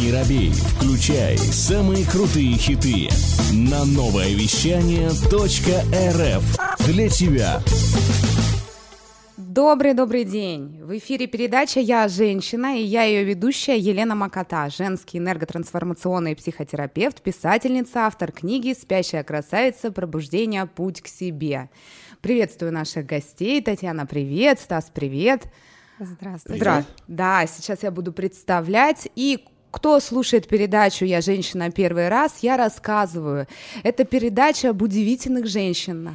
Не робей, включай самые крутые хиты на новое вещание .рф для тебя. Добрый-добрый день! В эфире передача «Я женщина» и я ее ведущая Елена Макота, женский энерготрансформационный психотерапевт, писательница, автор книги «Спящая красавица. Пробуждение. Путь к себе». Приветствую наших гостей. Татьяна, привет. Стас, привет. Здравствуйте. Здра... Да, сейчас я буду представлять. И кто слушает передачу «Я женщина» первый раз, я рассказываю. Это передача об удивительных женщинах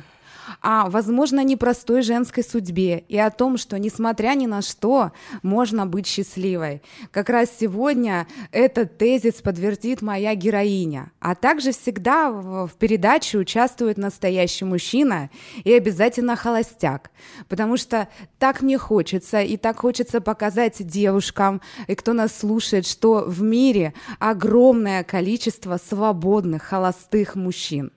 о, возможно, непростой женской судьбе и о том, что, несмотря ни на что, можно быть счастливой. Как раз сегодня этот тезис подтвердит моя героиня. А также всегда в передаче участвует настоящий мужчина и обязательно холостяк. Потому что так мне хочется, и так хочется показать девушкам, и кто нас слушает, что в мире огромное количество свободных холостых мужчин.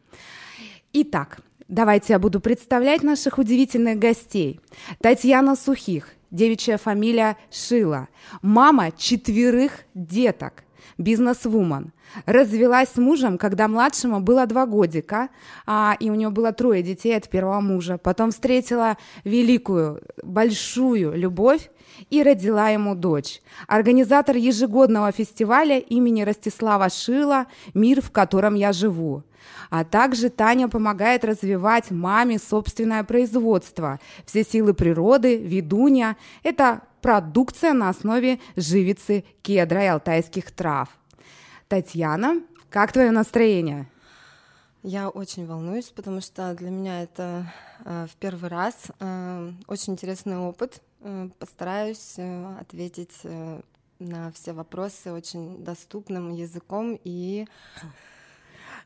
Итак, Давайте я буду представлять наших удивительных гостей. Татьяна Сухих, девичья фамилия Шила, мама четверых деток, бизнес-вумен. Развелась с мужем, когда младшему было два годика, а, и у нее было трое детей от первого мужа. Потом встретила великую, большую любовь и родила ему дочь. Организатор ежегодного фестиваля имени Ростислава Шила «Мир, в котором я живу». А также Таня помогает развивать маме собственное производство. Все силы природы, ведунья – это продукция на основе живицы кедра и алтайских трав. Татьяна, как твое настроение? Я очень волнуюсь, потому что для меня это э, в первый раз э, очень интересный опыт. Э, постараюсь э, ответить э, на все вопросы очень доступным языком и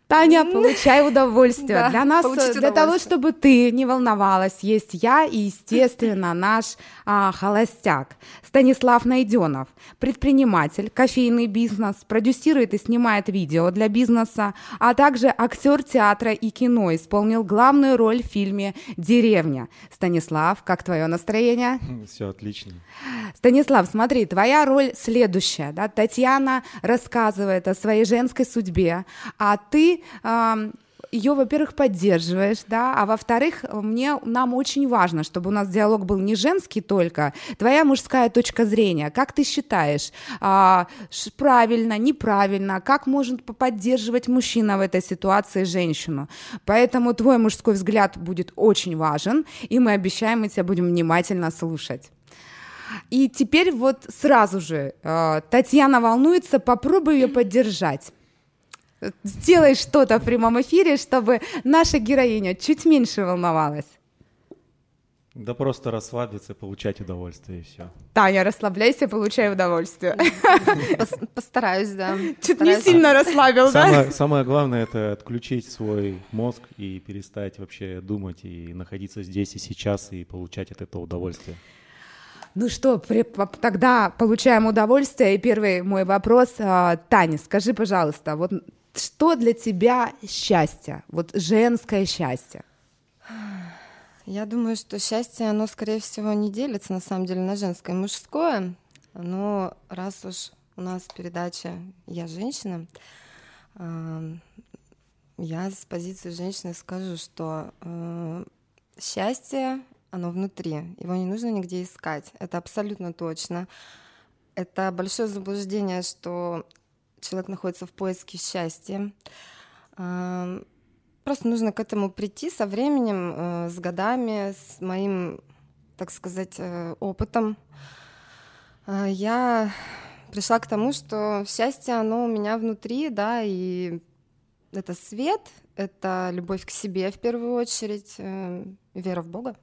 Таня, получай удовольствие. Да, для нас, для того, чтобы ты не волновалась, есть я и, естественно, наш а, холостяк Станислав Найденов, предприниматель, кофейный бизнес, продюсирует и снимает видео для бизнеса, а также актер театра и кино, исполнил главную роль в фильме «Деревня». Станислав, как твое настроение? Все отлично. Станислав, смотри, твоя роль следующая. Да? Татьяна рассказывает о своей женской судьбе, а ты ее, во-первых, поддерживаешь, да, а во-вторых, мне, нам очень важно, чтобы у нас диалог был не женский только, твоя мужская точка зрения, как ты считаешь, а, правильно, неправильно, как может поддерживать мужчина в этой ситуации женщину, поэтому твой мужской взгляд будет очень важен, и мы обещаем, мы тебя будем внимательно слушать. И теперь вот сразу же э, Татьяна волнуется, попробуй ее поддержать сделай что-то в прямом эфире, чтобы наша героиня чуть меньше волновалась. Да просто расслабиться, получать удовольствие и все. Таня, расслабляйся, получай удовольствие. Постараюсь, да. Чуть не сильно расслабил, да? Самое главное это отключить свой мозг и перестать вообще думать и находиться здесь и сейчас и получать от этого удовольствие. Ну что, при, тогда получаем удовольствие. И первый мой вопрос. А, Таня, скажи, пожалуйста, вот что для тебя счастье? Вот женское счастье. Я думаю, что счастье, оно, скорее всего, не делится, на самом деле, на женское и мужское. Но раз уж у нас передача «Я женщина», я с позиции женщины скажу, что э, счастье, оно внутри, его не нужно нигде искать, это абсолютно точно. Это большое заблуждение, что человек находится в поиске счастья. Просто нужно к этому прийти со временем, э, с годами, с моим, так сказать, э, опытом. Э, я пришла к тому, что счастье, оно у меня внутри, да, и это свет, это любовь к себе в первую очередь, вера в Бога.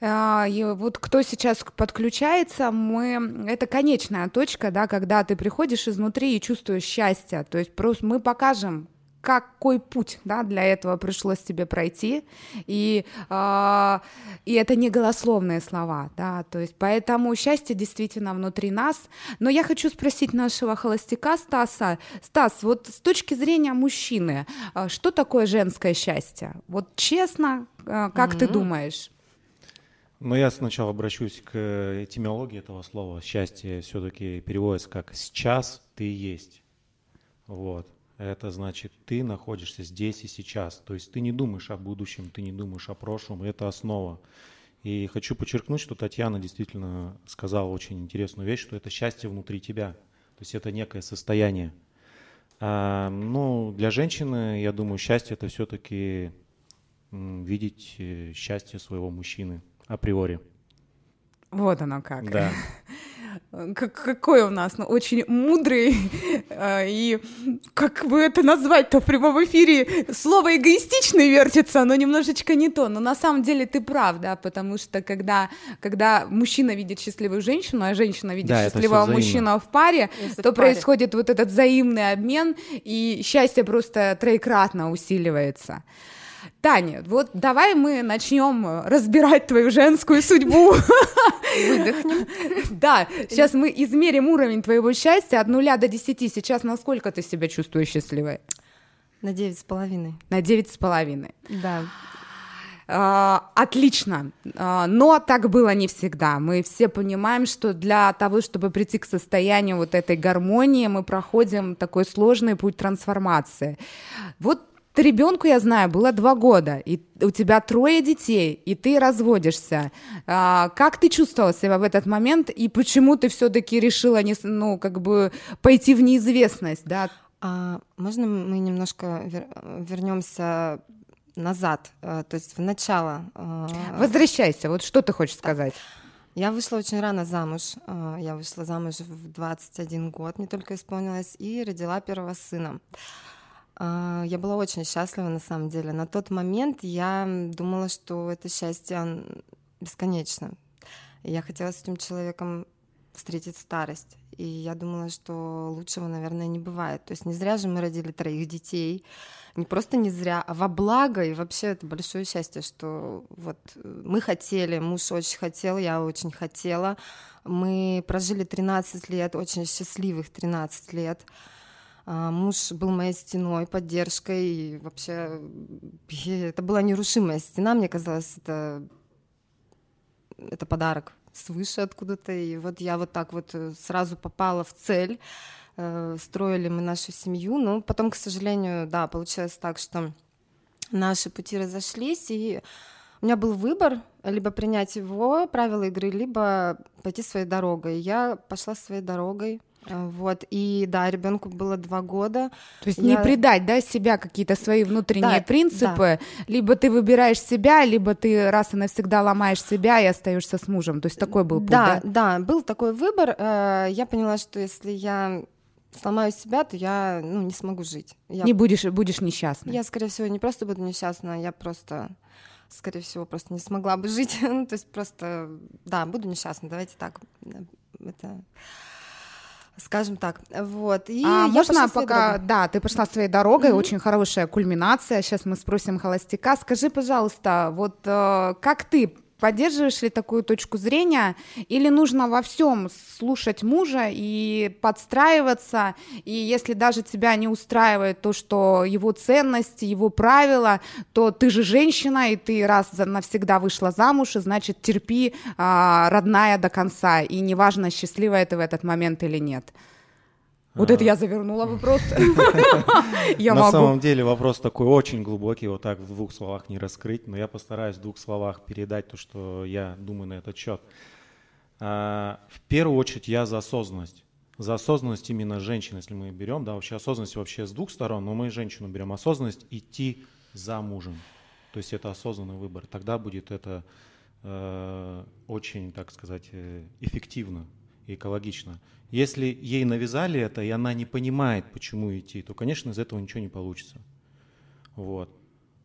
А, и вот кто сейчас подключается, мы это конечная точка, да, когда ты приходишь изнутри и чувствуешь счастье. То есть просто мы покажем, какой путь да, для этого пришлось тебе пройти. И, э, и это не голословные слова, да, то есть поэтому счастье действительно внутри нас. Но я хочу спросить нашего холостяка Стаса. Стас, вот с точки зрения мужчины, а, что такое женское счастье? Вот честно, как mm-hmm. ты думаешь? Но я сначала обращусь к этимологии этого слова. Счастье все-таки переводится как «сейчас ты есть». Вот. Это значит, ты находишься здесь и сейчас. То есть ты не думаешь о будущем, ты не думаешь о прошлом. Это основа. И хочу подчеркнуть, что Татьяна действительно сказала очень интересную вещь, что это счастье внутри тебя. То есть это некое состояние. А, ну, для женщины, я думаю, счастье это все-таки видеть э, счастье своего мужчины априори. Вот оно как. Да. какой у нас, ну, очень мудрый, а, и как бы это назвать-то в прямом эфире, слово эгоистичный вертится, но немножечко не то, но на самом деле ты прав, да, потому что когда, когда мужчина видит счастливую женщину, а женщина видит да, счастливого мужчину в паре, Если то в паре. происходит вот этот взаимный обмен, и счастье просто троекратно усиливается. Таня, вот давай мы начнем разбирать твою женскую судьбу. Выдохнем. Да, сейчас мы измерим уровень твоего счастья от нуля до десяти. Сейчас насколько ты себя чувствуешь счастливой? На девять с половиной. На девять с половиной. Да. Uh, отлично, uh, но так было не всегда. Мы все понимаем, что для того, чтобы прийти к состоянию вот этой гармонии, мы проходим такой сложный путь трансформации. Вот ребенку, я знаю, было два года, и у тебя трое детей, и ты разводишься. А, как ты чувствовала себя в этот момент, и почему ты все-таки решила, не, ну, как бы пойти в неизвестность, да? А, можно мы немножко вер- вернемся назад, а, то есть в начало? А, Возвращайся, вот что ты хочешь сказать? Я вышла очень рано замуж. А, я вышла замуж в 21 год, не только исполнилось, и родила первого сына. А, я была очень счастлива на самом деле. На тот момент я думала, что это счастье бесконечно. я хотела с этим человеком встретить старость. И я думала, что лучшего, наверное, не бывает. То есть не зря же мы родили троих детей. Не просто не зря, а во благо. И вообще это большое счастье, что вот мы хотели, муж очень хотел, я очень хотела. Мы прожили 13 лет, очень счастливых 13 лет. А, муж был моей стеной, поддержкой, и вообще это была нерушимая стена, мне казалось, это, это подарок свыше откуда-то, и вот я вот так вот э, сразу попала в цель, э, строили мы нашу семью, но потом, к сожалению, да, получилось так, что наши пути разошлись, и у меня был выбор, либо принять его правила игры, либо пойти своей дорогой. Я пошла своей дорогой, вот, и да, ребенку было два года. То есть я... не предать, да, себя какие-то свои внутренние да, принципы, да. либо ты выбираешь себя, либо ты раз и навсегда ломаешь себя и остаешься с мужем. То есть такой был путь, да? Да, да, был такой выбор. Э, я поняла, что если я сломаю себя, то я ну, не смогу жить. Я... Не будешь, будешь несчастна. Я, скорее всего, не просто буду несчастна, я просто скорее всего, просто не смогла бы жить. ну, то есть просто, да, буду несчастна, давайте так. Это скажем так. Вот. И а можно пока, да, ты пошла своей дорогой, mm-hmm. очень хорошая кульминация. Сейчас мы спросим холостяка. Скажи, пожалуйста, вот э, как ты Поддерживаешь ли такую точку зрения, или нужно во всем слушать мужа и подстраиваться, и если даже тебя не устраивает то, что его ценности, его правила, то ты же женщина, и ты раз навсегда вышла замуж, и значит терпи, а, родная до конца, и неважно, счастливая ты в этот момент или нет. Вот это я завернула вопрос. На самом деле вопрос такой очень глубокий, вот так в двух словах не раскрыть, но я постараюсь в двух словах передать то, что я думаю на этот счет. А, в первую очередь я за осознанность. За осознанность именно женщин, если мы берем, да, вообще осознанность вообще с двух сторон, но мы женщину берем осознанность идти за мужем. То есть это осознанный выбор. Тогда будет это э, очень, так сказать, э, эффективно и экологично. Если ей навязали это, и она не понимает, почему идти, то, конечно, из этого ничего не получится. Вот.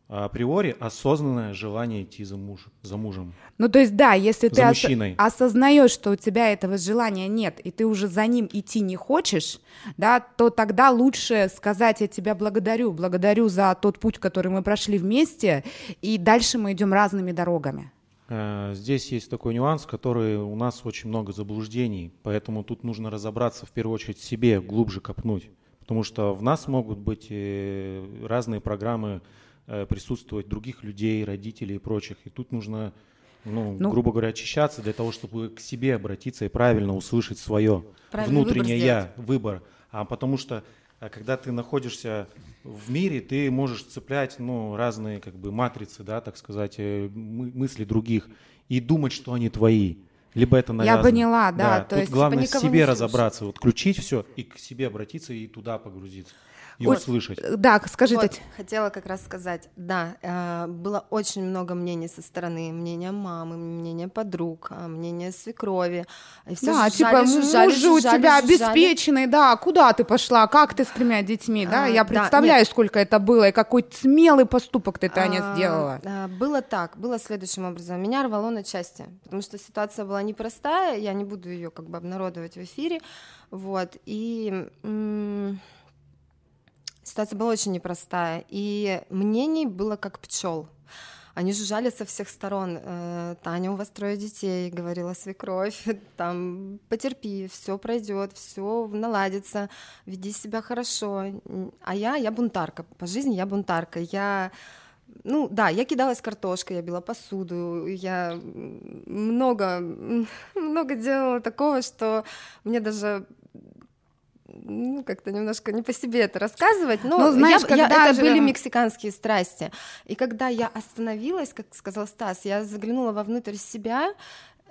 А априори осознанное желание идти за, муж, за мужем. Ну, то есть, да, если за ты ос- осознаешь, что у тебя этого желания нет, и ты уже за ним идти не хочешь, да, то тогда лучше сказать, я тебя благодарю, благодарю за тот путь, который мы прошли вместе, и дальше мы идем разными дорогами. Э, здесь есть такой нюанс, который у нас очень много заблуждений, поэтому тут нужно разобраться в первую очередь себе, глубже копнуть. Потому что в нас могут быть разные программы, э, присутствовать других людей, родителей и прочих. И тут нужно Ну, ну, грубо говоря, очищаться для того, чтобы к себе обратиться и правильно услышать свое внутреннее выбор я, выбор. А потому что когда ты находишься в мире, ты можешь цеплять ну, разные как бы матрицы, да, так сказать, э, мысли других и думать, что они твои. Либо это навязано. Я поняла, да. да. То Тут есть, главное себе разобраться, вот включить все и к себе обратиться и туда погрузиться и вот, услышать. Э, да, скажи, вот, Хотела как раз сказать, да, э, было очень много мнений со стороны, мнения мамы, мнения подруг, а, мнения свекрови. И все да, жужжали, типа, жужжали, муж у тебя жужжали. обеспеченный, да, куда ты пошла, как ты с тремя детьми, да? А, Я представляю, да, сколько это было, и какой смелый поступок ты, Таня, а, сделала. А, было так, было следующим образом. Меня рвало на части, потому что ситуация была непростая, я не буду ее как бы обнародовать в эфире, вот, и... М- Ситуация была очень непростая, и мнений было как пчел. Они жужжали со всех сторон. Э, Таня, у вас трое детей, говорила свекровь. Там потерпи, все пройдет, все наладится, веди себя хорошо. А я, я бунтарка. По жизни я бунтарка. Я ну да, я кидалась картошкой, я била посуду, я много, много делала такого, что мне даже ну, как-то немножко не по себе это рассказывать, но ну, знаешь, я, когда я, это же... были мексиканские страсти. И когда я остановилась, как сказал Стас, я заглянула вовнутрь себя,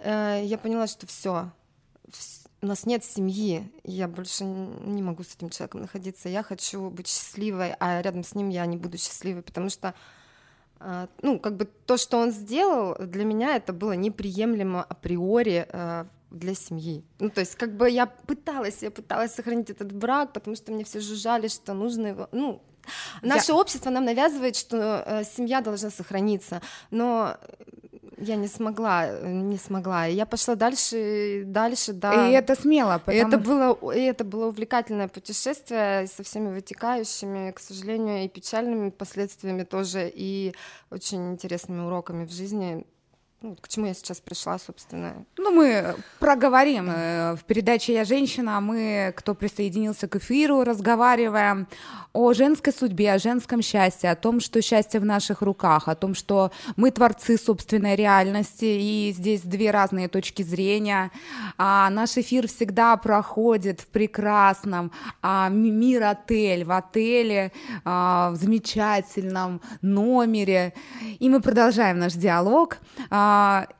э, я поняла, что все, у нас нет семьи, я больше не могу с этим человеком находиться, я хочу быть счастливой, а рядом с ним я не буду счастливой, потому что э, ну, как бы то, что он сделал, для меня это было неприемлемо априори э, для семьи. Ну, то есть, как бы я пыталась, я пыталась сохранить этот брак, потому что мне все жужжали, что нужно его, ну, наше я... общество нам навязывает, что э, семья должна сохраниться, но я не смогла, не смогла. Я пошла дальше, дальше, да. И это смело, потому... это было, и это было увлекательное путешествие со всеми вытекающими, к сожалению, и печальными последствиями тоже, и очень интересными уроками в жизни ну, к чему я сейчас пришла, собственно. Ну, мы проговорим э, в передаче «Я женщина», а мы, кто присоединился к эфиру, разговариваем о женской судьбе, о женском счастье, о том, что счастье в наших руках, о том, что мы творцы собственной реальности, и здесь две разные точки зрения. А наш эфир всегда проходит в прекрасном а, мир-отель, в отеле, а, в замечательном номере, и мы продолжаем наш диалог. А,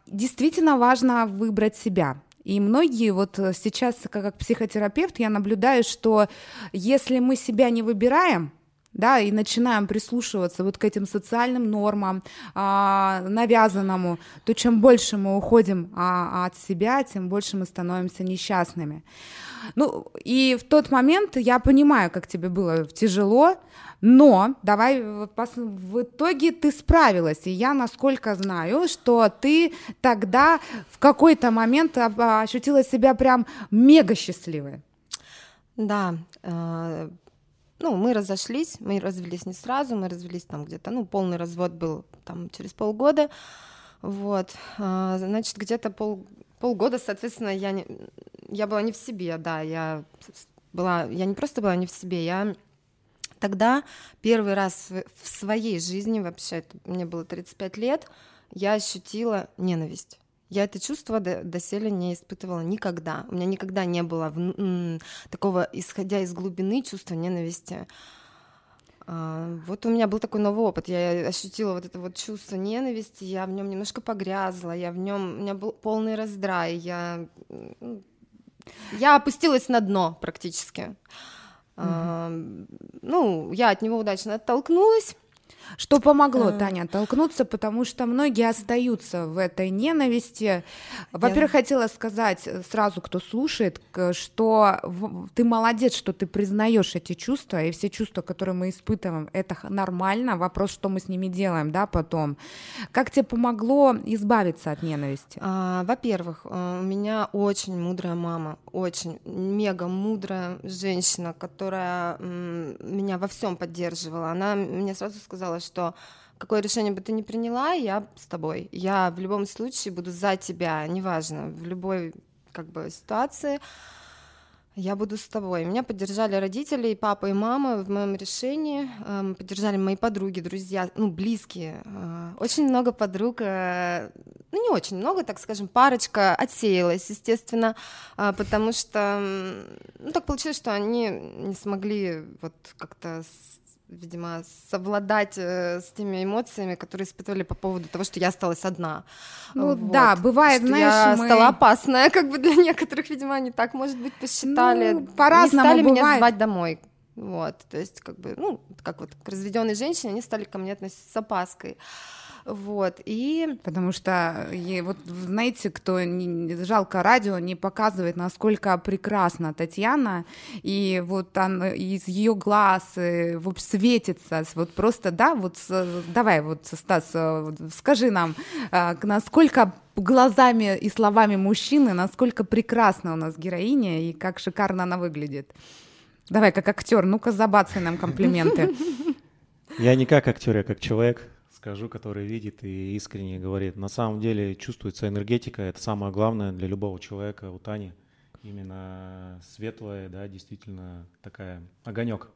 действительно важно выбрать себя. И многие вот сейчас, как психотерапевт, я наблюдаю, что если мы себя не выбираем, да, и начинаем прислушиваться вот к этим социальным нормам, а, навязанному, то чем больше мы уходим а, от себя, тем больше мы становимся несчастными. Ну, и в тот момент я понимаю, как тебе было тяжело, но давай в итоге ты справилась, и я насколько знаю, что ты тогда в какой-то момент ощутила себя прям мега счастливой. Да, э, ну, мы разошлись, мы развелись не сразу, мы развелись там где-то, ну, полный развод был там через полгода, вот, э, значит, где-то пол, полгода, соответственно, я, не, я была не в себе, да, я была, я не просто была не в себе, я тогда первый раз в своей жизни, вообще, мне было 35 лет, я ощутила ненависть. Я это чувство до, доселе не испытывала никогда. У меня никогда не было в, такого, исходя из глубины, чувства ненависти. А, вот у меня был такой новый опыт. Я ощутила вот это вот чувство ненависти, я в нем немножко погрязла, я в нем, у меня был полный раздрай, я, я опустилась на дно практически. Uh-huh. Ну, я от него удачно оттолкнулась. Что помогло, а... Таня, толкнуться, потому что многие остаются в этой ненависти. Во-первых, Я... хотела сказать сразу, кто слушает, что ты молодец, что ты признаешь эти чувства, и все чувства, которые мы испытываем, это нормально. Вопрос, что мы с ними делаем, да, потом. Как тебе помогло избавиться от ненависти? А, во-первых, э, у меня очень мудрая мама, очень мега мудрая женщина, которая меня во всем поддерживала. Она мне сразу сказала, что какое решение бы ты ни приняла, я с тобой. Я в любом случае буду за тебя, неважно, в любой как бы ситуации. Я буду с тобой. Меня поддержали родители, и папа, и мама в моем решении. Эм, поддержали мои подруги, друзья, ну, близкие. Э, очень много подруг, э, ну, не очень много, так скажем, парочка отсеялась, естественно, э, потому что, ну, так получилось, что они не смогли вот как-то видимо, совладать э, с теми эмоциями, которые испытывали по поводу того, что я осталась одна. Ну вот. да, бывает, что знаешь, я мы... стала опасная, как бы для некоторых, видимо, они так, может быть, посчитали. Ну, по-разному стали бывает. меня звать домой. Вот, то есть, как бы, ну, как вот к разведенной женщине, они стали ко мне относиться с опаской. Вот, и... Потому что, вот знаете, кто не, жалко радио не показывает, насколько прекрасна Татьяна, и вот он, из ее глаз э, вот светится, вот просто, да, вот давай, вот, Стас, э, скажи нам, э, насколько глазами и словами мужчины, насколько прекрасна у нас героиня и как шикарно она выглядит. Давай, как актер, ну-ка забацай нам комплименты. Я не как актер, я как человек скажу, который видит и искренне говорит. На самом деле чувствуется энергетика, это самое главное для любого человека у Тани. Именно светлая, да, действительно такая огонек,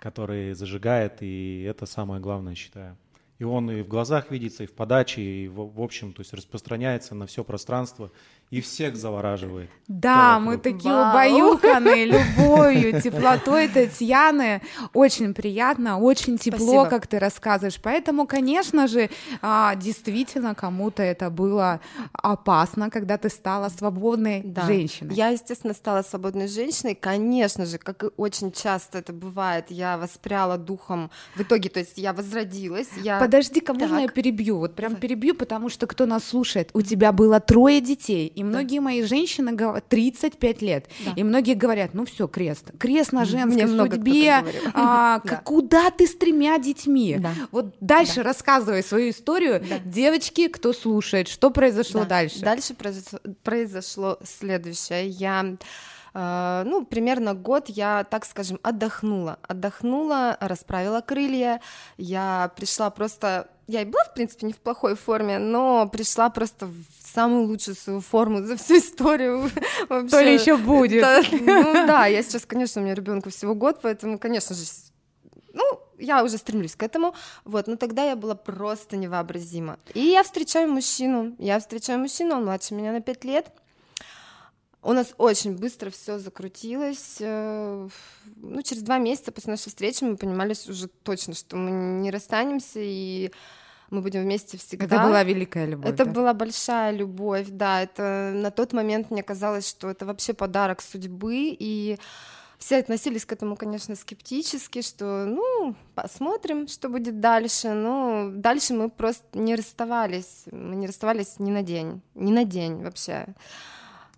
который зажигает, и это самое главное, считаю. И он и в глазах видится, и в подаче, и в, в общем, то есть распространяется на все пространство и всех завораживает. Да, мы такие Вау. убаюканные любовью, теплотой Татьяны. Очень приятно, очень тепло, Спасибо. как ты рассказываешь. Поэтому, конечно же, а, действительно, кому-то это было опасно, когда ты стала свободной да. женщиной. Я, естественно, стала свободной женщиной. Конечно же, как и очень часто это бывает, я воспряла духом в итоге, то есть я возродилась. Я... Подожди-ка, можно я перебью? Вот прям перебью, потому что кто нас слушает, у тебя было трое детей, и многие мои женщины говорят 35 лет, да. и многие говорят, ну все, крест, крест на женской Мне судьбе, а, да. куда ты с тремя детьми? Да. Вот дальше да. рассказывай свою историю, да. девочки, кто слушает, что произошло да. дальше? Дальше произошло, произошло следующее, я Uh, ну, примерно год я, так скажем, отдохнула. Отдохнула, расправила крылья. Я пришла просто... Я и была, в принципе, не в плохой форме, но пришла просто в самую лучшую свою форму за всю историю. Вообще. То ли еще будет. Да, ну да, я сейчас, конечно, у меня ребенку всего год, поэтому, конечно же, ну, я уже стремлюсь к этому, вот, но тогда я была просто невообразима. И я встречаю мужчину, я встречаю мужчину, он младше меня на 5 лет, у нас очень быстро все закрутилось. Э, ну, через два месяца после нашей встречи мы понимали уже точно, что мы не расстанемся, и мы будем вместе всегда. Это была великая любовь. Это да? была большая любовь, да. Это на тот момент мне казалось, что это вообще подарок судьбы, и все относились к этому, конечно, скептически, что, ну, посмотрим, что будет дальше. Но дальше мы просто не расставались. Мы не расставались ни на день, ни на день вообще.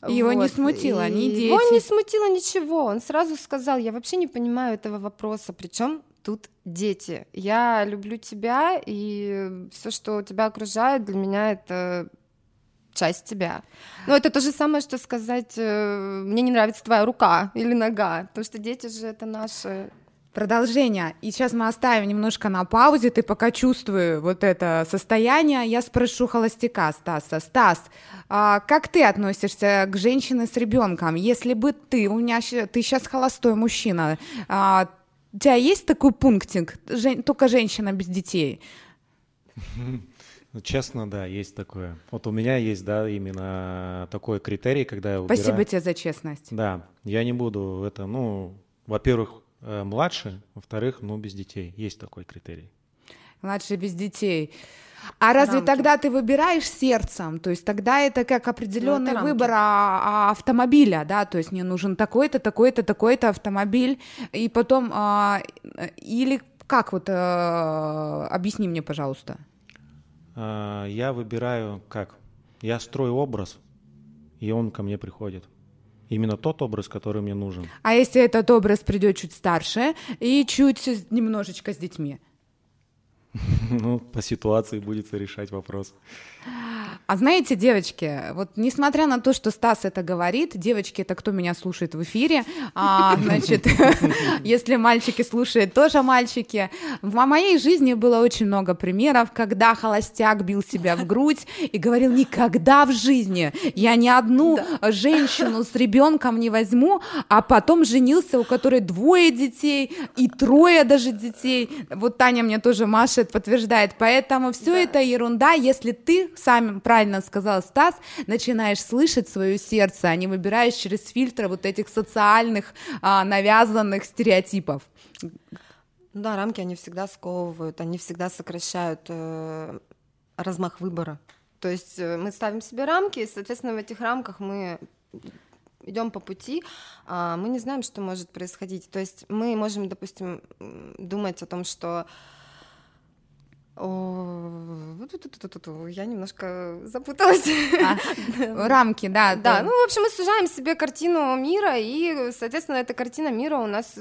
И его вот. не смутило, ни дети. Его не смутило ничего. Он сразу сказал, я вообще не понимаю этого вопроса. Причем тут дети. Я люблю тебя, и все, что тебя окружает, для меня это часть тебя. Но это то же самое, что сказать, э, мне не нравится твоя рука или нога, потому что дети же это наши Продолжение. И сейчас мы оставим немножко на паузе. Ты пока чувствую вот это состояние. Я спрошу холостяка Стаса. Стас, а как ты относишься к женщине с ребенком? Если бы ты, у меня ты сейчас холостой мужчина, а, у тебя есть такой пунктик, Жен, только женщина без детей? Ну, честно, да, есть такое. Вот у меня есть, да, именно такой критерий, когда я выбираю... Спасибо тебе за честность. Да, я не буду это, ну, во-первых, э, младше, во-вторых, ну, без детей. Есть такой критерий. Младше без детей. А разве рамки. тогда ты выбираешь сердцем? То есть тогда это как определенный ну, это выбор а, а, автомобиля, да, то есть мне нужен такой-то, такой-то, такой-то автомобиль, и потом а, или как вот а, объясни мне, пожалуйста. А, я выбираю как? Я строю образ, и он ко мне приходит. Именно тот образ, который мне нужен. А если этот образ придет чуть старше и чуть немножечко с детьми? Ну, по ситуации будет решать вопрос. А знаете, девочки, вот несмотря на то, что Стас это говорит, девочки это кто меня слушает в эфире, а, значит, если мальчики слушают, тоже мальчики. В моей жизни было очень много примеров, когда холостяк бил себя в грудь и говорил, никогда в жизни я ни одну да. женщину с ребенком не возьму, а потом женился, у которой двое детей и трое даже детей. Вот Таня мне тоже машет, подтверждает. Поэтому все да. это ерунда, если ты сам правильно сказал Стас, начинаешь слышать свое сердце, а не выбираешь через фильтры вот этих социальных а, навязанных стереотипов. Да, рамки они всегда сковывают, они всегда сокращают э, размах выбора. То есть э, мы ставим себе рамки, и, соответственно, в этих рамках мы идем по пути, а мы не знаем, что может происходить. То есть мы можем, допустим, думать о том, что я немножко запуталась. А, рамки, да. Да, ну, в общем, мы сужаем себе картину мира, и, соответственно, эта картина мира у нас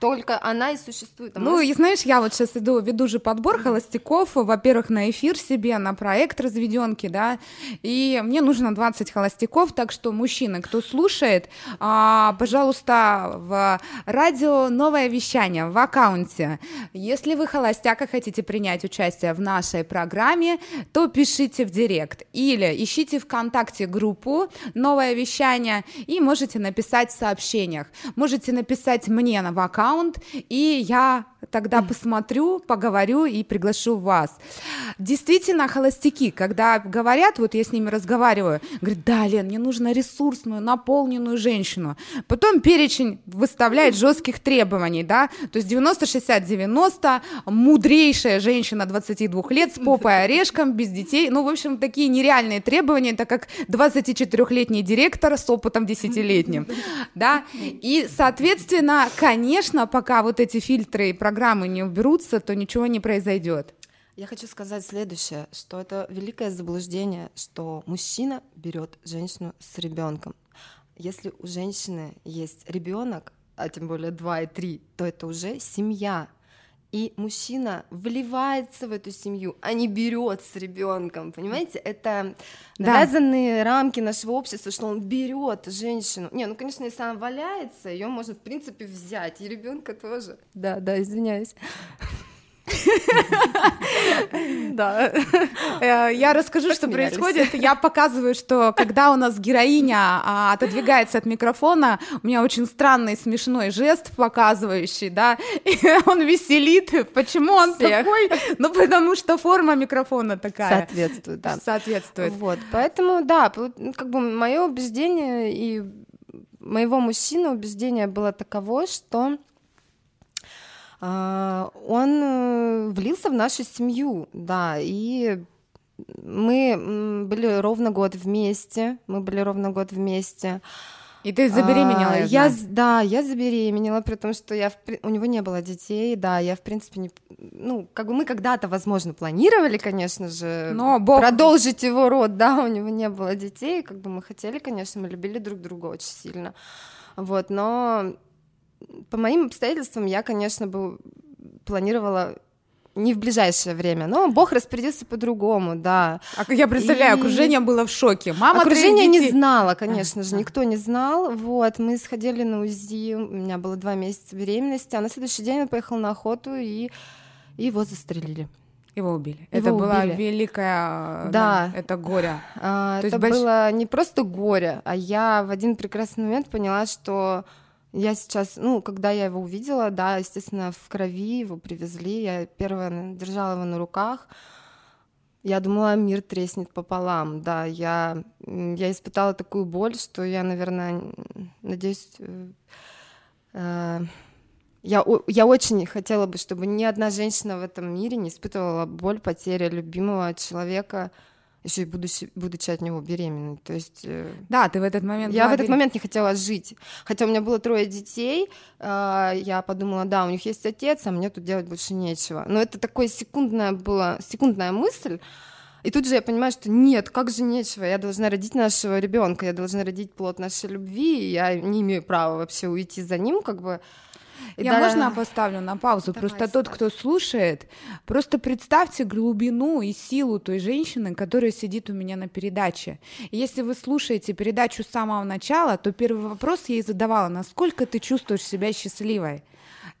только она и существует. А ну, может... и знаешь, я вот сейчас иду, веду же подбор холостяков, во-первых, на эфир себе, на проект разведенки, да, и мне нужно 20 холостяков, так что, мужчины, кто слушает, а, пожалуйста, в радио новое вещание в аккаунте. Если вы холостяк и хотите принять участие в нашей программе, то пишите в директ или ищите ВКонтакте группу «Новое вещание» и можете написать в сообщениях. Можете написать мне на аккаунт, аккаунт, и я тогда посмотрю, поговорю и приглашу вас. Действительно, холостяки, когда говорят, вот я с ними разговариваю, говорят, да, Лен, мне нужно ресурсную, наполненную женщину. Потом перечень выставляет жестких требований, да, то есть 90-60-90, мудрейшая женщина 22 лет с попой орешком, без детей, ну, в общем, такие нереальные требования, так как 24-летний директор с опытом 10-летним, да, и, соответственно, конечно, пока вот эти фильтры и программы не уберутся, то ничего не произойдет. Я хочу сказать следующее, что это великое заблуждение, что мужчина берет женщину с ребенком. Если у женщины есть ребенок, а тем более два и три, то это уже семья. И мужчина вливается в эту семью, а не берет с ребенком. Понимаете, это навязанные да. рамки нашего общества, что он берет женщину. Не, ну конечно, если она валяется, ее можно в принципе взять, и ребенка тоже. Да, да, извиняюсь. Да. Э, я расскажу, что происходит. Я показываю, что когда у нас героиня а, отодвигается от микрофона, у меня очень странный смешной жест показывающий, да, он веселит. Почему он такой? Ну, потому что форма микрофона такая. Соответствует, да. Соответствует. Вот, поэтому, да, как бы мое убеждение и моего мужчины убеждение было таково, что он э, влился в нашу семью, да, и мы были ровно год вместе, мы были ровно год вместе. И ты забеременела? А, я, я да, я забеременела, при том, что я в, у него не было детей, да, я в принципе не, ну как бы мы когда-то, возможно, планировали, конечно же, но Бог... продолжить его род, да, у него не было детей, как бы мы хотели, конечно, мы любили друг друга очень сильно, вот, но по моим обстоятельствам я, конечно, бы планировала не в ближайшее время, но Бог распорядился по-другому, да. А я представляю, и... окружение было в шоке. Мама окружение не знало, конечно же, никто не знал. Вот, мы сходили на УЗИ, у меня было два месяца беременности, а на следующий день он поехал на охоту и, его застрелили. Его убили. Его это убили. была великая, да, это горе. А, То это есть больш... было не просто горе, а я в один прекрасный момент поняла, что я сейчас, ну, когда я его увидела, да, естественно, в крови его привезли, я первая держала его на руках, я думала, мир треснет пополам, да, я, я испытала такую боль, что я, наверное, надеюсь, э я, я очень хотела бы, чтобы ни одна женщина в этом мире не испытывала боль потери любимого человека, еще и будучи, будучи от него беременной. То есть... Э, да, ты в этот момент... Я в этот момент не хотела жить. Хотя у меня было трое детей, э, я подумала, да, у них есть отец, а мне тут делать больше нечего. Но это такое секундная была, секундная мысль, и тут же я понимаю, что нет, как же нечего, я должна родить нашего ребенка, я должна родить плод нашей любви, и я не имею права вообще уйти за ним, как бы Я да. можно поставлю на паузу? Давай, просто тот, кто слушает, просто представьте глубину и силу той женщины, которая сидит у меня на передаче. И если вы слушаете передачу с самого начала, то первый вопрос я ей задавала, насколько ты чувствуешь себя счастливой?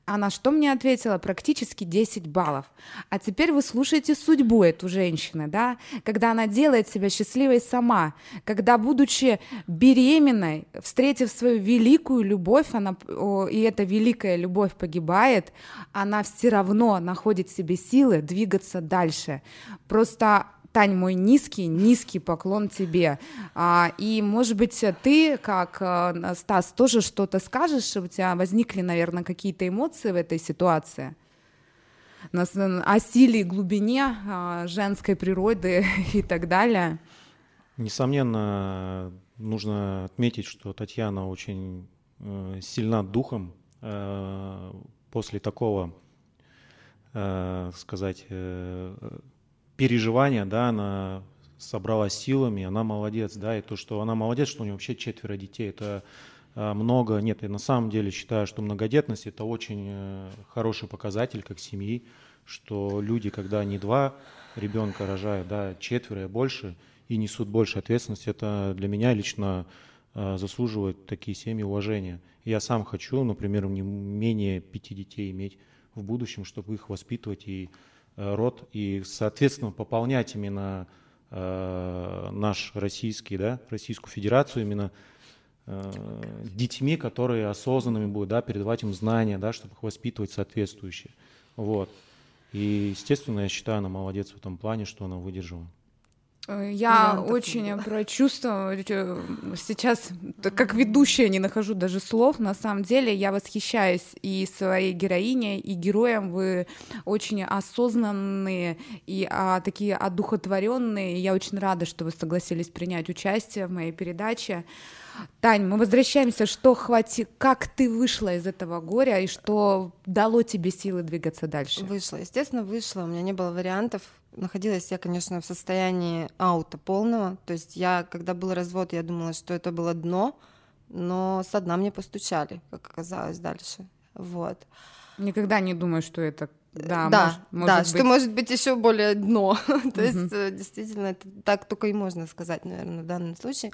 Она что мне ответила? Практически 10 баллов. А теперь вы слушаете судьбу эту женщины, да, когда она делает себя счастливой сама, когда, будучи беременной, встретив свою великую любовь, она, и эта великая любовь погибает, она все равно находит в себе силы двигаться дальше. Просто Тань, мой низкий, низкий поклон тебе. А, и, может быть, ты, как а, Стас, тоже что-то скажешь? У тебя возникли, наверное, какие-то эмоции в этой ситуации? На, о силе и глубине а, женской природы и так далее. Несомненно, нужно отметить, что Татьяна очень э, сильна духом. Э, после такого, э, сказать, э, переживания, да, она собралась силами, она молодец, да, и то, что она молодец, что у нее вообще четверо детей, это э, много, нет, я на самом деле считаю, что многодетность это очень э, хороший показатель как семьи, что люди, когда не два ребенка рожают, да, четверо и больше, и несут больше ответственности, это для меня лично э, заслуживает такие семьи уважения. Я сам хочу, например, не менее пяти детей иметь в будущем, чтобы их воспитывать и род и, соответственно, пополнять именно э, наш российский, да, Российскую Федерацию именно э, детьми, которые осознанными будут, да, передавать им знания, да, чтобы их воспитывать соответствующе. Вот. И, естественно, я считаю, она молодец в этом плане, что она выдержала. Э, я очень прочувствовала сейчас, как ведущая, не нахожу даже слов. На самом деле я восхищаюсь и своей героиней, и героем. Вы очень осознанные и а, такие одухотворенные. Я очень рада, что вы согласились принять участие в моей передаче. Тань, мы возвращаемся, что хватит, как ты вышла из этого горя и что дало тебе силы двигаться дальше? Вышла, естественно, вышла. У меня не было вариантов находилась я, конечно, в состоянии аута полного. То есть я, когда был развод, я думала, что это было дно, но со дна мне постучали, как оказалось дальше. Вот. Никогда не думаю, что это да, да, может, может да быть... что может быть еще более дно. То есть э, действительно это так только и можно сказать, наверное, в данном случае.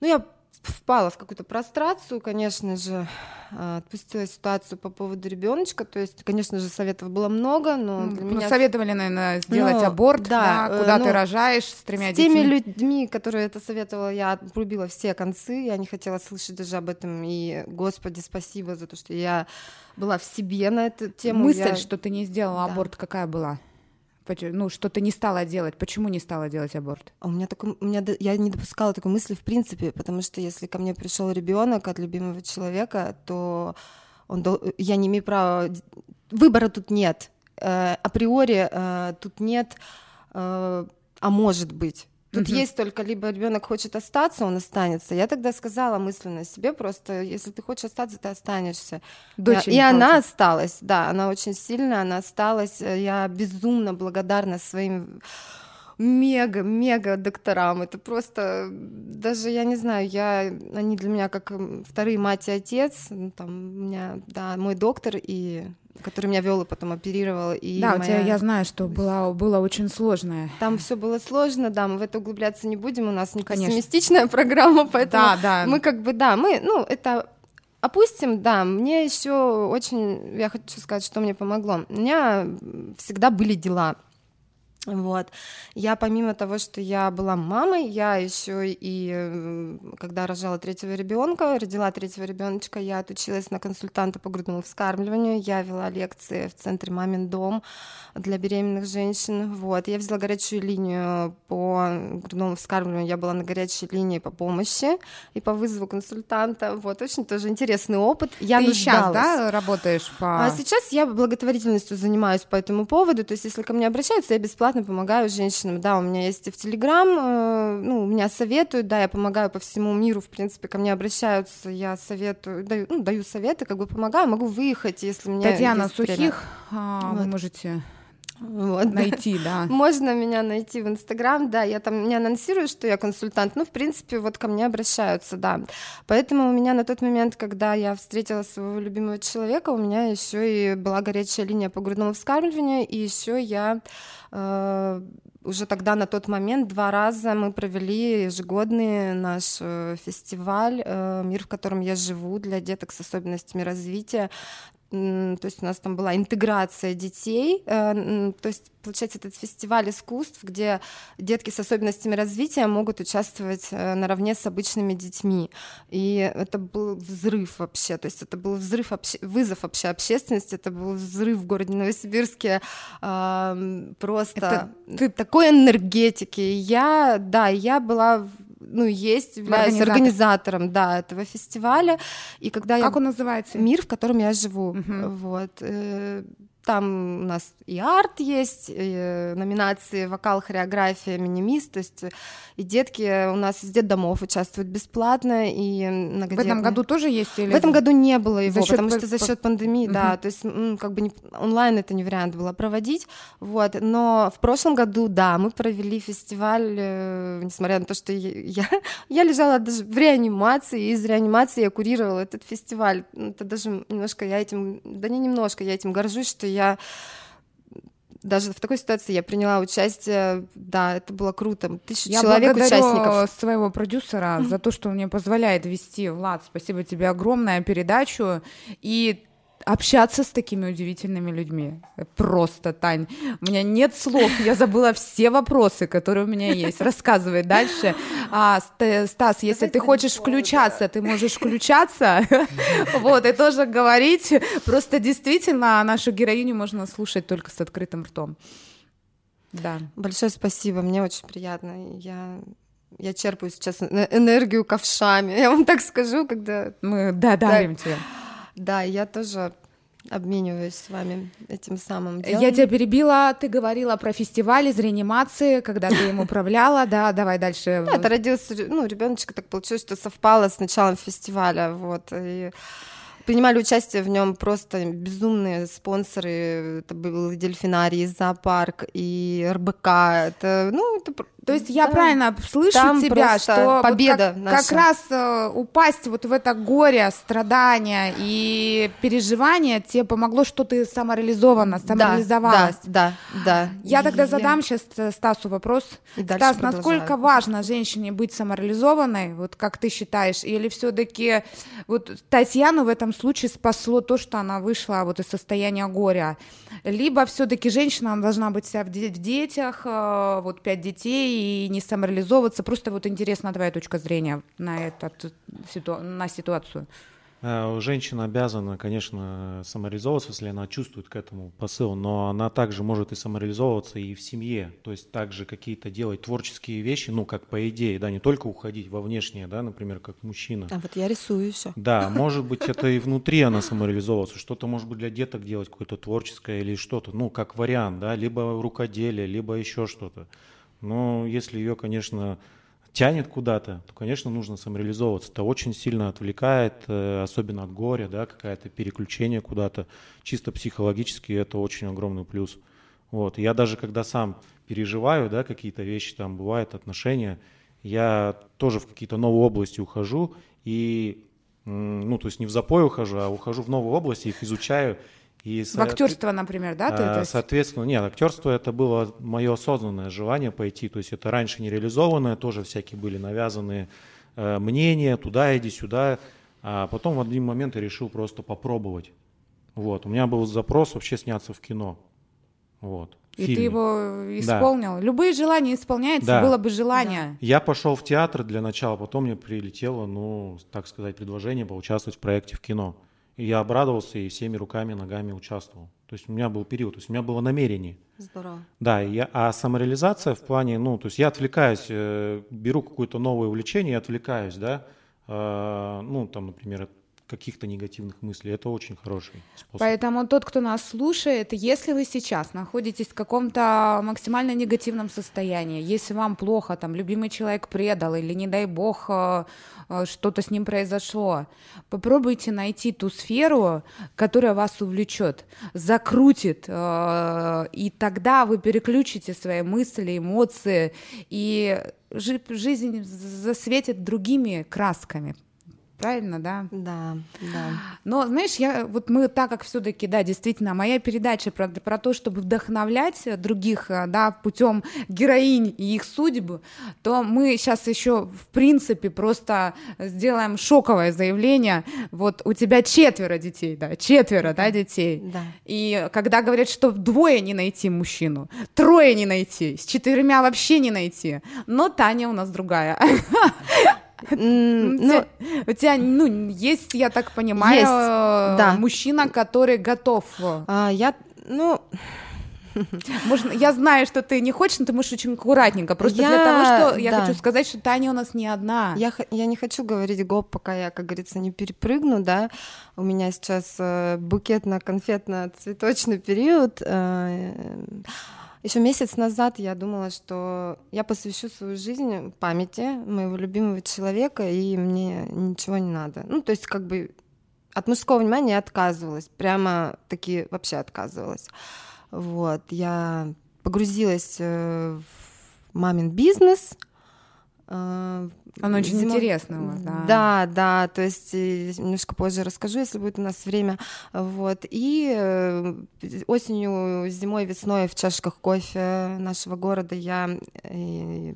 Ну, я впала в какую-то прострацию, конечно же, а, отпустила ситуацию по поводу ребеночка. То есть, конечно же, советов было много, но для ну, меня... Советовали, наверное, сделать ну, аборт, да, да куда ну, ты рожаешь с тремя с детьми. теми людьми, которые это советовала, я отрубила все концы, я не хотела слышать даже об этом, и, Господи, спасибо за то, что я была в себе на эту тему. Мысль, я... что ты не сделала да. аборт, какая была? Ну, что ты не стала делать? Почему не стала делать аборт? А у меня такой, у меня, я не допускала такой мысли в принципе, потому что если ко мне пришел ребенок от любимого человека, то он, я не имею права, выбора тут нет, э, априори э, тут нет, э, а может быть. Тут угу. есть только либо ребенок хочет остаться, он останется. Я тогда сказала мысленно себе просто, если ты хочешь остаться, ты останешься. Дочь и она осталась, да, она очень сильная, она осталась. Я безумно благодарна своим мега-мега докторам. Это просто даже, я не знаю, я, они для меня как вторые мать и отец. Там у меня, да, мой доктор и который меня вел и потом оперировал. И да, моя... у тебя, я знаю, что было, было очень сложное. Там все было сложно, да, мы в это углубляться не будем, у нас не Конечно. пессимистичная программа, поэтому да, да. мы как бы, да, мы, ну, это Опустим, да, мне еще очень, я хочу сказать, что мне помогло. У меня всегда были дела. Вот. Я помимо того, что я была мамой, я еще и когда рожала третьего ребенка, родила третьего ребеночка, я отучилась на консультанта по грудному вскармливанию, я вела лекции в центре «Мамин дом» для беременных женщин. Вот. Я взяла горячую линию по грудному вскармливанию, я была на горячей линии по помощи и по вызову консультанта. Вот. Очень тоже интересный опыт. Я Ты сейчас, да, работаешь по... А сейчас я благотворительностью занимаюсь по этому поводу, то есть если ко мне обращаются, я бесплатно бесплатно помогаю женщинам. Да, у меня есть и в Телеграм, э, ну, меня советуют, да, я помогаю по всему миру, в принципе, ко мне обращаются, я советую, даю, ну, даю советы, как бы помогаю, могу выехать, если мне Татьяна Сухих, а, вот. вы можете вот, найти, да. Можно меня найти в Инстаграм, да, я там не анонсирую, что я консультант, ну, в принципе, вот ко мне обращаются, да. Поэтому у меня на тот момент, когда я встретила своего любимого человека, у меня еще и была горячая линия по грудному вскармливанию, и еще я э, уже тогда на тот момент два раза мы провели ежегодный наш э, фестиваль э, «Мир, в котором я живу» для деток с особенностями развития то есть у нас там была интеграция детей, э, то есть получается этот фестиваль искусств, где детки с особенностями развития могут участвовать э, наравне с обычными детьми, и это был взрыв вообще, то есть это был взрыв обще... вызов вообще общественности, это был взрыв в городе Новосибирске просто это... такой энергетики. Я, да, я была ну, есть, являюсь Организатор. организатором, да, этого фестиваля. И когда как я... он называется? Мир, в котором я живу. Угу. Вот. Э, там у нас и арт есть, и номинации вокал, хореография, минимист, то есть и детки у нас из детдомов участвуют бесплатно, и многодетные. В этом году тоже есть? Или... В этом году не было его, за потому что за счет пандемии, угу. да, то есть как бы не, онлайн это не вариант было проводить, вот, но в прошлом году, да, мы провели фестиваль, э, несмотря на то, что я, я лежала даже в реанимации, и из реанимации я курировала этот фестиваль, это даже немножко я этим, да не немножко, я этим горжусь, что я даже в такой ситуации я приняла участие, да, это было круто, тысяча я человек участников. своего продюсера mm-hmm. за то, что он мне позволяет вести, Влад, спасибо тебе огромное, передачу, и общаться с такими удивительными людьми. Просто, Тань, у меня нет слов, я забыла все вопросы, которые у меня есть. Рассказывай дальше. А, Стас, если ты хочешь включаться, ты можешь включаться, вот, и тоже говорить. Просто действительно нашу героиню можно слушать только с открытым ртом. Да. Большое спасибо, мне очень приятно. Я я черпаю сейчас энергию ковшами, я вам так скажу, когда... Мы да, дарим тебе. Да, я тоже обмениваюсь с вами этим самым делом. Я тебя перебила, ты говорила про фестиваль из реанимации, когда ты им управляла, да, давай дальше. Да, это родился, ну, ребеночек так получилось, что совпало с началом фестиваля, вот, и принимали участие в нем просто безумные спонсоры. Это был дельфинарий, зоопарк, и РБК. Это, ну, это то есть я да. правильно слышу Там тебя, что победа вот как, как раз э, упасть вот в это горе, страдания и переживания тебе помогло, что ты самореализована, самореализовалась. Да, да, да. Я тогда я... задам сейчас э, Стасу вопрос. И Стас, насколько важно женщине быть самореализованной, вот как ты считаешь, или все-таки вот Татьяну в этом случае спасло то, что она вышла вот из состояния горя, либо все-таки женщина должна быть вся в, де- в детях, э, вот пять детей и не самореализовываться. Просто вот интересна твоя точка зрения на, этот, на ситуацию. Э, женщина обязана, конечно, самореализовываться, если она чувствует к этому посыл, но она также может и самореализовываться и в семье, то есть также какие-то делать творческие вещи, ну, как по идее, да, не только уходить во внешнее, да, например, как мужчина. А вот я рисую все. Да, может быть, это и внутри она самореализовываться, что-то, может быть, для деток делать какое-то творческое или что-то, ну, как вариант, да, либо рукоделие, либо еще что-то. Но если ее, конечно, тянет куда-то, то, конечно, нужно самореализовываться. Это очень сильно отвлекает, э, особенно от горя, да, какое-то переключение куда-то. Чисто психологически это очень огромный плюс. Вот. Я даже когда сам переживаю, да, какие-то вещи там бывают, отношения, я тоже в какие-то новые области ухожу и, ну, то есть не в запой ухожу, а ухожу в новые области, их изучаю, и в актерство, например, да? Ты, а, соответственно, нет, актерство это было мое осознанное желание пойти, то есть это раньше нереализованное, тоже всякие были навязанные э, мнения, туда иди, сюда, а потом в один момент я решил просто попробовать. Вот, у меня был запрос вообще сняться в кино, вот. И фильме. ты его исполнил. Да. Любые желания исполняются, да. было бы желание. Да. Я пошел в театр для начала, потом мне прилетело, ну, так сказать, предложение поучаствовать в проекте в кино. И я обрадовался и всеми руками, ногами участвовал. То есть у меня был период, то есть у меня было намерение. Здорово. Да, я, а самореализация в плане, ну, то есть я отвлекаюсь, э, беру какое-то новое увлечение и отвлекаюсь, да, э, ну, там, например, каких-то негативных мыслей. Это очень хороший способ. Поэтому тот, кто нас слушает, если вы сейчас находитесь в каком-то максимально негативном состоянии, если вам плохо, там, любимый человек предал или, не дай бог, э, э, что-то с ним произошло, попробуйте найти ту сферу, которая вас увлечет, закрутит, э, и тогда вы переключите свои мысли, эмоции, и жизнь засветит другими красками правильно, да? Да, да. Но, знаешь, я, вот мы так как все-таки, да, действительно, моя передача про, про то, чтобы вдохновлять других, э, да, путем героинь и их судьбы, то мы сейчас еще, в принципе, просто сделаем шоковое заявление. Вот у тебя четверо детей, да, четверо, да, детей. Да. И когда говорят, что двое не найти мужчину, трое не найти, с четырьмя вообще не найти, но Таня у нас другая. Ну, у тебя, ну, есть, я так понимаю, да. мужчина, который готов. А, я, ну, можно, я знаю, что ты не хочешь, но ты можешь очень аккуратненько. Просто я, для того, что я да. хочу сказать, что Таня у нас не одна. Я, я не хочу говорить гоп, пока я, как говорится, не перепрыгну, да. У меня сейчас э, букетно-конфетно-цветочный период. Э, еще месяц назад я думала, что я посвящу свою жизнь памяти моего любимого человека, и мне ничего не надо. Ну, то есть как бы от мужского внимания отказывалась, прямо таки вообще отказывалась. Вот, я погрузилась э, в мамин бизнес, э, оно очень Зима... интересно у вас, да. Да, да, то есть э, немножко позже расскажу, если будет у нас время. Вот. И э, осенью, зимой, весной в чашках кофе нашего города я э,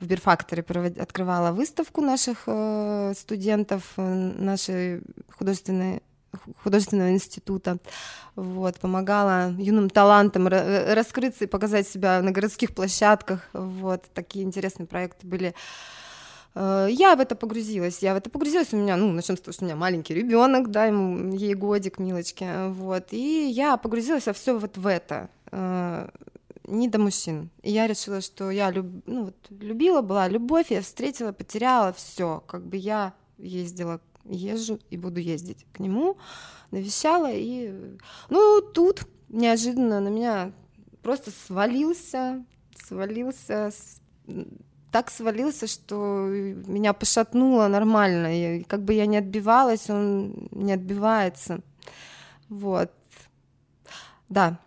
в Бирфакторе открывала выставку наших студентов нашей художественной художественного института, вот, помогала юным талантам раскрыться и показать себя на городских площадках, вот, такие интересные проекты были. Э, я в это погрузилась, я в это погрузилась, у меня, ну, начнем с того, что у меня маленький ребенок, да, ему ей годик, милочки, вот, и я погрузилась во все вот в это, э, не до мужчин. И я решила, что я люб... ну, вот, любила, была любовь, я встретила, потеряла все, как бы я ездила, езжу и буду ездить к нему, навещала, и, ну, тут неожиданно на меня просто свалился, свалился так свалился, что меня пошатнуло нормально. И как бы я не отбивалась, он не отбивается. Вот. Да.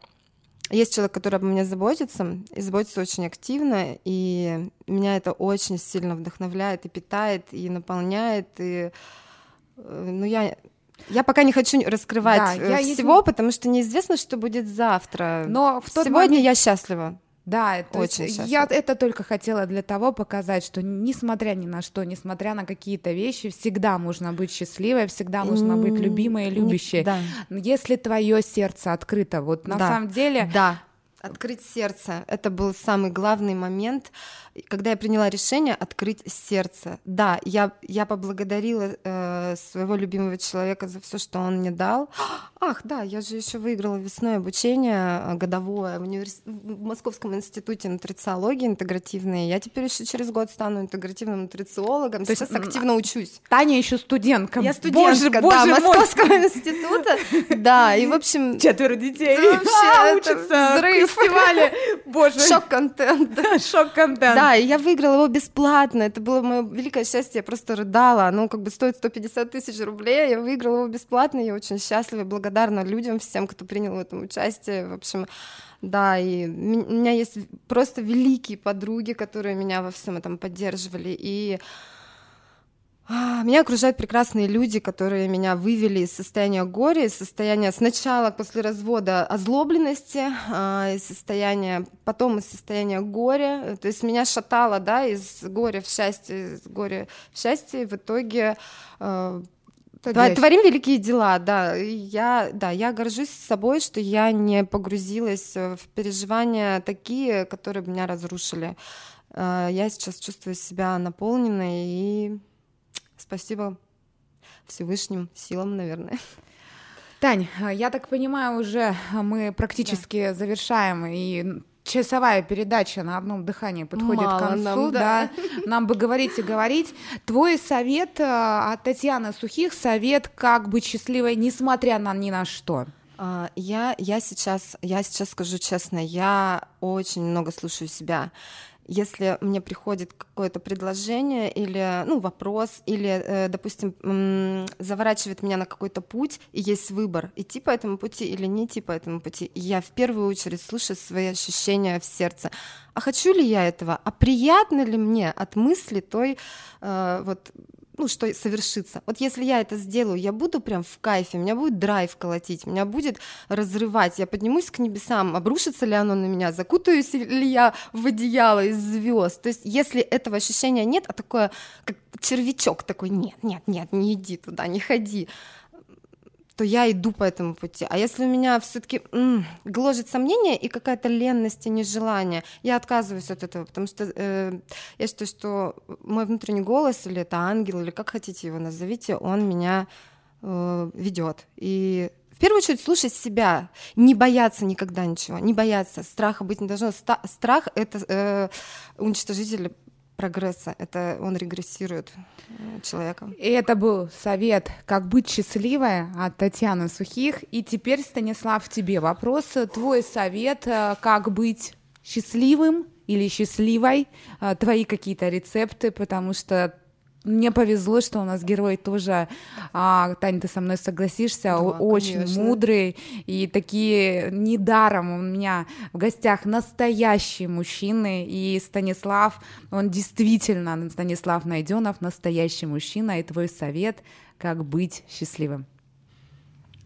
Есть человек, который обо мне заботится, и заботится очень активно, и меня это очень сильно вдохновляет и питает, и наполняет, и ну, я я пока не хочу раскрывать да, э, всего, есть... потому что неизвестно, что будет завтра. Но в тот Сегодня момент... я счастлива. Да, это очень есть, я это только хотела для того показать, что несмотря ни на что, несмотря на какие-то вещи, всегда можно быть счастливой, всегда можно быть любимой и любящей. Да. Если твое сердце открыто, вот на да. самом деле. Да. Открыть сердце. Это был самый главный момент, когда я приняла решение открыть сердце. Да, я, я поблагодарила э, своего любимого человека за все, что он мне дал. Ах, да, я же еще выиграла весной обучение э, годовое в, универс... в Московском институте нутрициологии интегративной. Я теперь еще через год стану интегративным нутрициологом. То Сейчас есть, активно учусь. Таня еще студентка. Я студентка, боже, да, боже Московского института. Да, и в общем... Четверо детей. Вообще, учатся взрыв. Фестивале. Боже. Шок-контент. Шок-контент. Да, и я выиграла его бесплатно. Это было мое великое счастье. Я просто рыдала. Оно как бы стоит 150 тысяч рублей. Я выиграла его бесплатно. Я очень счастлива и благодарна людям, всем, кто принял в этом участие. В общем, да, и у меня есть просто великие подруги, которые меня во всем этом поддерживали. И меня окружают прекрасные люди, которые меня вывели из состояния горя, из состояния сначала после развода озлобленности, а, из состояния, потом из состояния горя. То есть меня шатало, да, из горя в счастье, из горя в счастье. В итоге э, Творим великие дела, да. Я, да, я горжусь собой, что я не погрузилась в переживания такие, которые меня разрушили. Я сейчас чувствую себя наполненной и Спасибо Всевышним силам, наверное. Тань, я так понимаю, уже мы практически да. завершаем и часовая передача на одном дыхании подходит Мало к концу, нам, да. да. Нам бы говорить и говорить. Твой совет э, от Татьяны Сухих, совет как быть счастливой, несмотря на ни на что. А, я, я, сейчас, я сейчас скажу честно, я очень много слушаю себя если мне приходит какое-то предложение или ну, вопрос, или, э, допустим, заворачивает меня на какой-то путь, и есть выбор, идти по этому пути или не идти по этому пути, я в первую очередь слушаю свои ощущения в сердце. А хочу ли я этого? А приятно ли мне от мысли той э, вот ну, что совершится. Вот если я это сделаю, я буду прям в кайфе, меня будет драйв колотить, меня будет разрывать, я поднимусь к небесам, обрушится ли оно на меня, закутаюсь ли я в одеяло из звезд. То есть если этого ощущения нет, а такое, как червячок такой, нет, нет, нет, не иди туда, не ходи, то я иду по этому пути. А если у меня все-таки гложет сомнение и какая-то ленность и нежелание, я отказываюсь от этого, потому что э, я считаю, что мой внутренний голос, или это ангел, или как хотите его назовите, он меня э, ведет. И в первую очередь слушать себя, не бояться никогда ничего, не бояться, страха быть не должно. Страх — это э, уничтожитель прогресса, это он регрессирует э, человека. И это был совет «Как быть счастливой» от Татьяны Сухих. И теперь, Станислав, тебе вопрос. Твой совет э, «Как быть счастливым» или счастливой, э, твои какие-то рецепты, потому что мне повезло, что у нас герой тоже, а, Таня, ты со мной согласишься, да, очень конечно. мудрый, и такие недаром у меня в гостях настоящие мужчины, и Станислав, он действительно, Станислав Найденов, настоящий мужчина, и твой совет, как быть счастливым.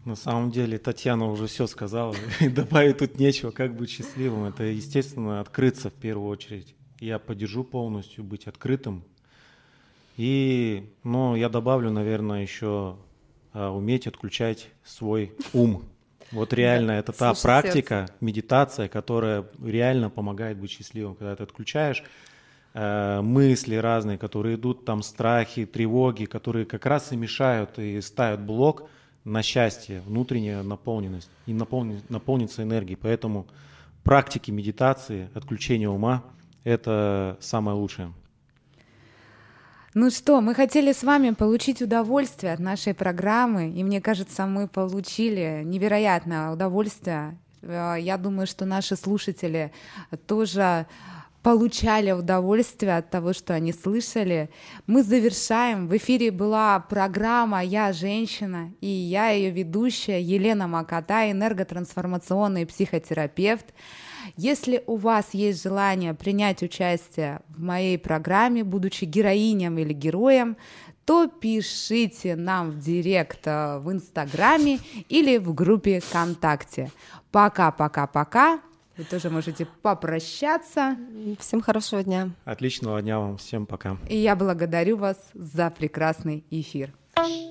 На самом деле Татьяна уже все сказала, добавить тут нечего, как быть счастливым. Это, естественно, открыться в первую очередь. Я поддержу полностью, быть открытым, и, ну, я добавлю, наверное, еще а, уметь отключать свой ум. Вот реально это та практика, медитация, которая реально помогает быть счастливым, когда ты отключаешь э, мысли разные, которые идут, там страхи, тревоги, которые как раз и мешают и ставят блок на счастье, внутренняя наполненность и наполни, наполниться энергией. Поэтому практики медитации, отключения ума – это самое лучшее. Ну что, мы хотели с вами получить удовольствие от нашей программы, и мне кажется, мы получили невероятное удовольствие. Э, я думаю, что наши слушатели тоже получали удовольствие от того, что они слышали. Мы завершаем. В эфире была программа «Я женщина» и я ее ведущая Елена Макота, энерготрансформационный психотерапевт. Если у вас есть желание принять участие в моей программе, будучи героиням или героем, то пишите нам в директ э, в Инстаграме или в группе ВКонтакте. Пока-пока-пока. Вы тоже можете попрощаться. Всем хорошего дня. Отличного дня вам. Всем пока. И я благодарю вас за прекрасный эфир. Эй,